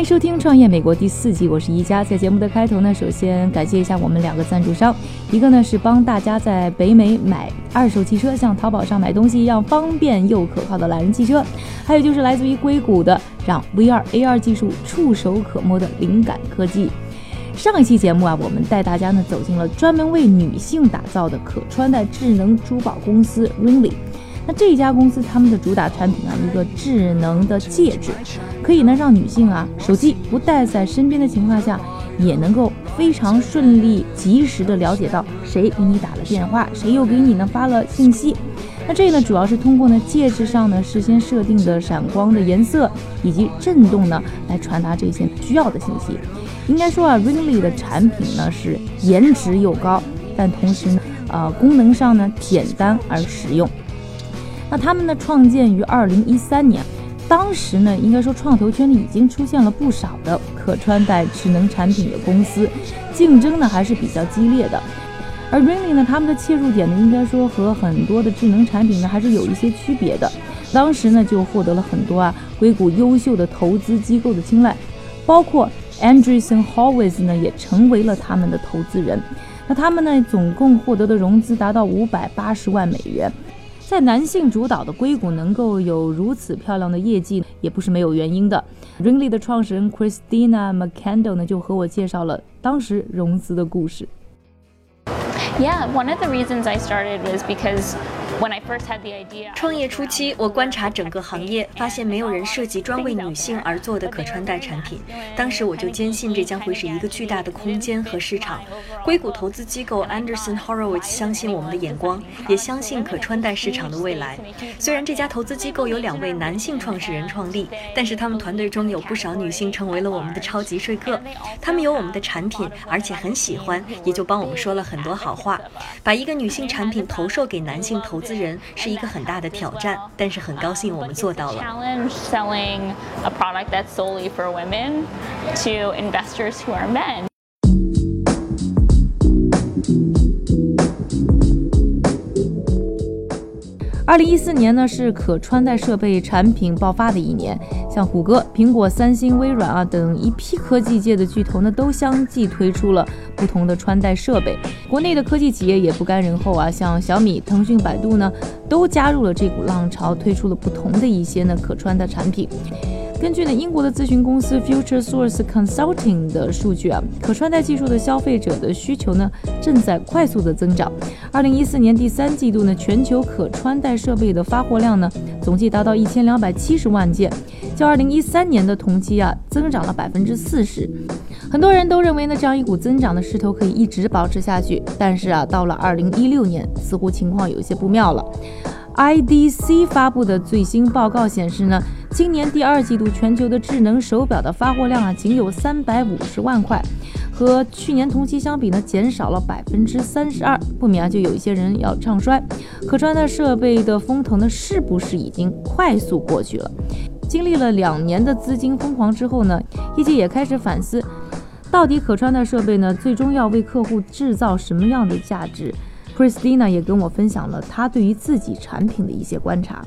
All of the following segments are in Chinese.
欢迎收听《创业美国》第四季，我是一加。在节目的开头呢，首先感谢一下我们两个赞助商，一个呢是帮大家在北美买二手汽车，像淘宝上买东西一样方便又可靠的懒人汽车；还有就是来自于硅谷的，让 VR、AR 技术触手可摸的灵感科技。上一期节目啊，我们带大家呢走进了专门为女性打造的可穿戴智能珠宝公司 Ringly。那这家公司他们的主打产品啊，一个智能的戒指，可以呢让女性啊手机不带在身边的情况下，也能够非常顺利、及时的了解到谁给你打了电话，谁又给你呢发了信息。那这呢主要是通过呢戒指上呢事先设定的闪光的颜色以及震动呢来传达这些需要的信息。应该说啊，Ringly 的产品呢是颜值又高，但同时呢呃功能上呢简单而实用。那他们呢，创建于二零一三年，当时呢，应该说创投圈里已经出现了不少的可穿戴智能产品的公司，竞争呢还是比较激烈的。而 Ringly 呢，他们的切入点呢，应该说和很多的智能产品呢还是有一些区别的。当时呢，就获得了很多啊硅谷优秀的投资机构的青睐，包括 Andreessen Horowitz 呢也成为了他们的投资人。那他们呢，总共获得的融资达到五百八十万美元。在男性主导的硅谷能够有如此漂亮的业绩，也不是没有原因的。Ringly 的创始人 Christina McCandle 呢，就和我介绍了当时融资的故事。Yeah, one of the reasons I started was because 创业初期，我观察整个行业，发现没有人设计专为女性而做的可穿戴产品。当时我就坚信这将会是一个巨大的空间和市场。硅谷投资机构 Anderson Horowitz 相信我们的眼光，也相信可穿戴市场的未来。虽然这家投资机构有两位男性创始人创立，但是他们团队中有不少女性成为了我们的超级说客。他们有我们的产品，而且很喜欢，也就帮我们说了很多好话。把一个女性产品投售给男性投资。人是一个很大的挑战，但是很高兴我们做到了。Challenge selling a product that's solely for women to investors who are men. 二零一四年呢，是可穿戴设备产品爆发的一年，像谷歌、苹果、三星、微软啊等一批科技界的巨头呢，都相继推出了不同的穿戴设备。国内的科技企业也不甘人后啊，像小米、腾讯、百度呢，都加入了这股浪潮，推出了不同的一些呢可穿戴产品。根据呢英国的咨询公司 Future Source Consulting 的数据啊，可穿戴技术的消费者的需求呢正在快速的增长。二零一四年第三季度呢，全球可穿戴设备的发货量呢总计达到一千两百七十万件，较二零一三年的同期啊增长了百分之四十。很多人都认为呢这样一股增长的势头可以一直保持下去，但是啊到了二零一六年，似乎情况有些不妙了。IDC 发布的最新报告显示呢，今年第二季度全球的智能手表的发货量啊，仅有三百五十万块，和去年同期相比呢，减少了百分之三十二。不免啊，就有一些人要唱衰，可穿戴设备的风头呢，是不是已经快速过去了？经历了两年的资金疯狂之后呢，业界也开始反思，到底可穿戴设备呢，最终要为客户制造什么样的价值？Christina 也跟我分享了她对于自己产品的一些观察。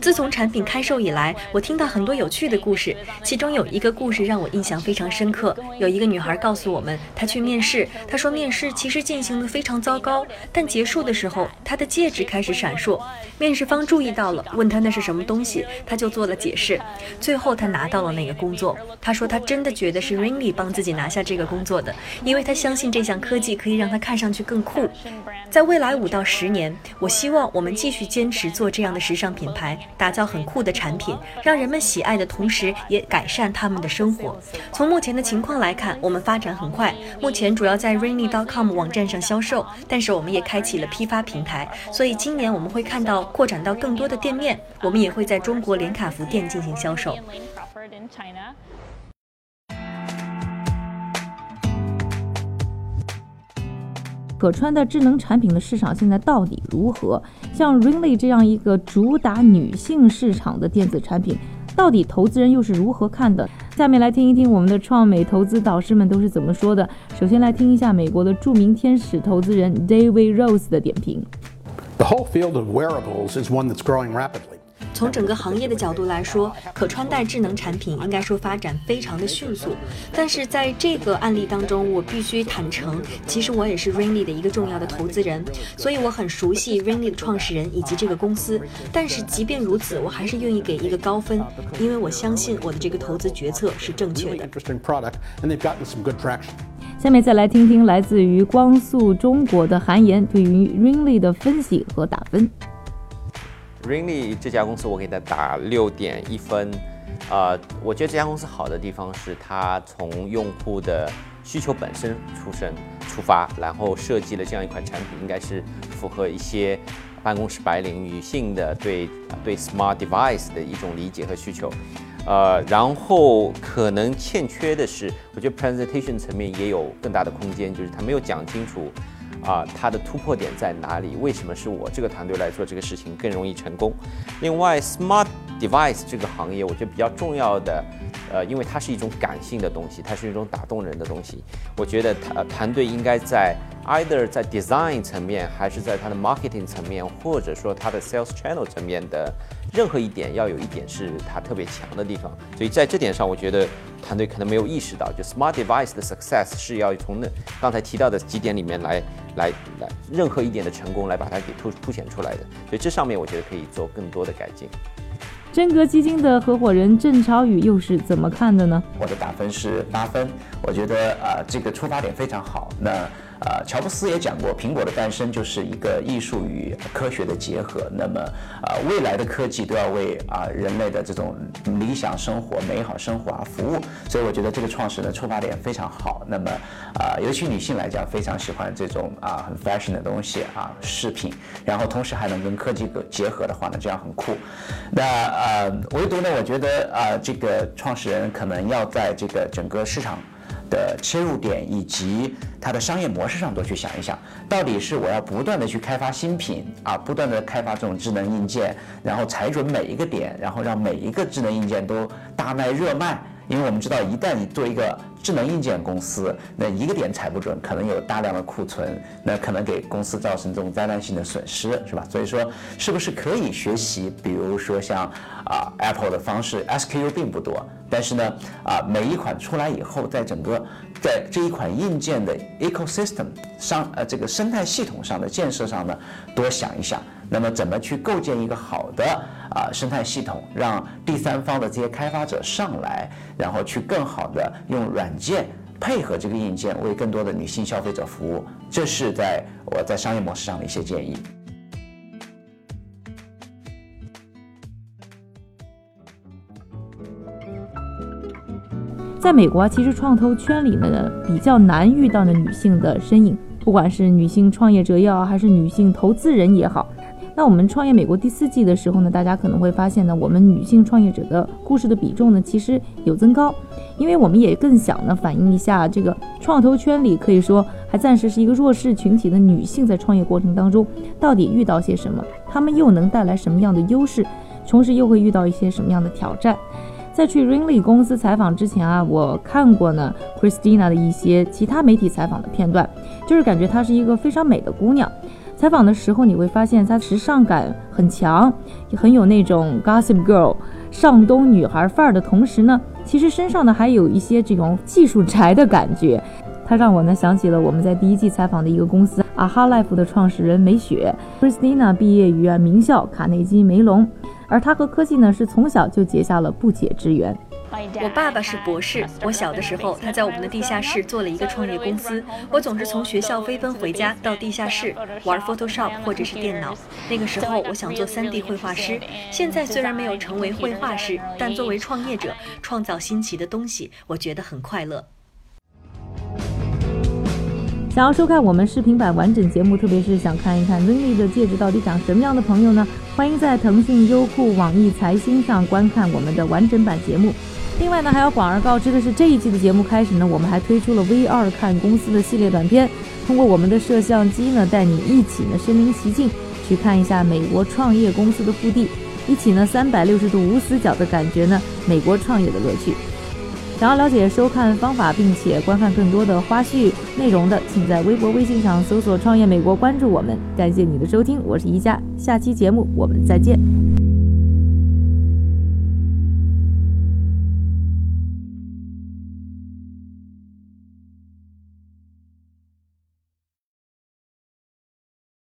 自从产品开售以来，我听到很多有趣的故事，其中有一个故事让我印象非常深刻。有一个女孩告诉我们，她去面试，她说面试其实进行的非常糟糕，但结束的时候，她的戒指开始闪烁。面试方注意到了，问她那是什么东西，她就做了解释。最后她拿到了那个工作。她说她真的觉得是 Ringly 帮自己拿下这个工作的，因为她相信这项科技可以让她看上去更酷。在未来五到十年，我希望我们继续坚持做这样的时尚品牌。打造很酷的产品，让人们喜爱的同时，也改善他们的生活。从目前的情况来看，我们发展很快，目前主要在 Rainy.com 网站上销售，但是我们也开启了批发平台，所以今年我们会看到扩展到更多的店面，我们也会在中国连卡福店进行销售。可穿戴智能产品的市场现在到底如何？像 Ringly 这样一个主打女性市场的电子产品，到底投资人又是如何看的？下面来听一听我们的创美投资导师们都是怎么说的。首先来听一下美国的著名天使投资人 David Rose 的点评。The whole field of wearables is one that's growing rapidly. 从整个行业的角度来说，可穿戴智能产品应该说发展非常的迅速。但是在这个案例当中，我必须坦诚，其实我也是 Ringly 的一个重要的投资人，所以我很熟悉 Ringly 的创始人以及这个公司。但是即便如此，我还是愿意给一个高分，因为我相信我的这个投资决策是正确的。下面再来听听来自于光速中国的韩岩对于 Ringly 的分析和打分。Ringly 这家公司，我给它打六点一分。呃，我觉得这家公司好的地方是它从用户的需求本身出身出发，然后设计了这样一款产品，应该是符合一些办公室白领女性的对对 smart device 的一种理解和需求。呃，然后可能欠缺的是，我觉得 presentation 层面也有更大的空间，就是它没有讲清楚。啊，它的突破点在哪里？为什么是我这个团队来做这个事情更容易成功？另外，smart device 这个行业，我觉得比较重要的，呃，因为它是一种感性的东西，它是一种打动人的东西。我觉得团团队应该在 either 在 design 层面，还是在它的 marketing 层面，或者说它的 sales channel 层面的任何一点，要有一点是它特别强的地方。所以在这点上，我觉得。团队可能没有意识到，就 smart device 的 success 是要从那刚才提到的几点里面来来来，任何一点的成功来把它给凸凸显出来的。所以这上面我觉得可以做更多的改进。真格基金的合伙人郑超宇又是怎么看的呢？我的打分是八分，我觉得啊这个出发点非常好。那。呃，乔布斯也讲过，苹果的诞生就是一个艺术与科学的结合。那么，呃，未来的科技都要为啊人类的这种理想生活、美好生活而服务。所以，我觉得这个创始人的出发点非常好。那么，啊，尤其女性来讲，非常喜欢这种啊很 fashion 的东西啊饰品，然后同时还能跟科技结合的话呢，这样很酷。那呃，唯独呢，我觉得啊，这个创始人可能要在这个整个市场。的切入点以及它的商业模式上多去想一想，到底是我要不断的去开发新品啊，不断的开发这种智能硬件，然后踩准每一个点，然后让每一个智能硬件都大卖热卖。因为我们知道，一旦你做一个智能硬件公司，那一个点踩不准，可能有大量的库存，那可能给公司造成这种灾难性的损失，是吧？所以说，是不是可以学习，比如说像啊 Apple 的方式，SKU 并不多，但是呢，啊每一款出来以后，在整个在这一款硬件的 ecosystem 上，呃这个生态系统上的建设上呢，多想一想。那么怎么去构建一个好的啊生态系统，让第三方的这些开发者上来，然后去更好的用软件配合这个硬件，为更多的女性消费者服务？这是在我在商业模式上的一些建议。在美国啊，其实创投圈里呢比较难遇到的女性的身影，不管是女性创业者也好，还是女性投资人也好。那我们创业美国第四季的时候呢，大家可能会发现呢，我们女性创业者的故事的比重呢，其实有增高，因为我们也更想呢反映一下这个创投圈里可以说还暂时是一个弱势群体的女性在创业过程当中到底遇到些什么，她们又能带来什么样的优势，同时又会遇到一些什么样的挑战。在去 Ringly 公司采访之前啊，我看过呢 Christina 的一些其他媒体采访的片段，就是感觉她是一个非常美的姑娘。采访的时候，你会发现她时尚感很强，很有那种 Gossip Girl 上东女孩范儿的同时呢，其实身上呢还有一些这种技术宅的感觉。她让我呢想起了我们在第一季采访的一个公司 Aha Life 的创始人梅雪。Christina 毕业于啊名校卡内基梅隆，而他和科技呢是从小就结下了不解之缘。我爸爸是博士，我小的时候他在我们的地下室做了一个创业公司。我总是从学校飞奔回家，到地下室玩 Photoshop 或者是电脑。那个时候我想做 3D 绘画师。现在虽然没有成为绘画师，但作为创业者，创造新奇的东西，我觉得很快乐。想要收看我们视频版完整节目，特别是想看一看 Zinli 的戒指到底长什么样的朋友呢？欢迎在腾讯、优酷、网易财新上观看我们的完整版节目。另外呢，还要广而告之的是，这一季的节目开始呢，我们还推出了 V 二看公司的系列短片，通过我们的摄像机呢，带你一起呢身临其境去看一下美国创业公司的腹地，一起呢三百六十度无死角的感觉呢美国创业的乐趣。想要了解收看方法，并且观看更多的花絮内容的，请在微博、微信上搜索“创业美国”，关注我们。感谢你的收听，我是宜佳，下期节目我们再见。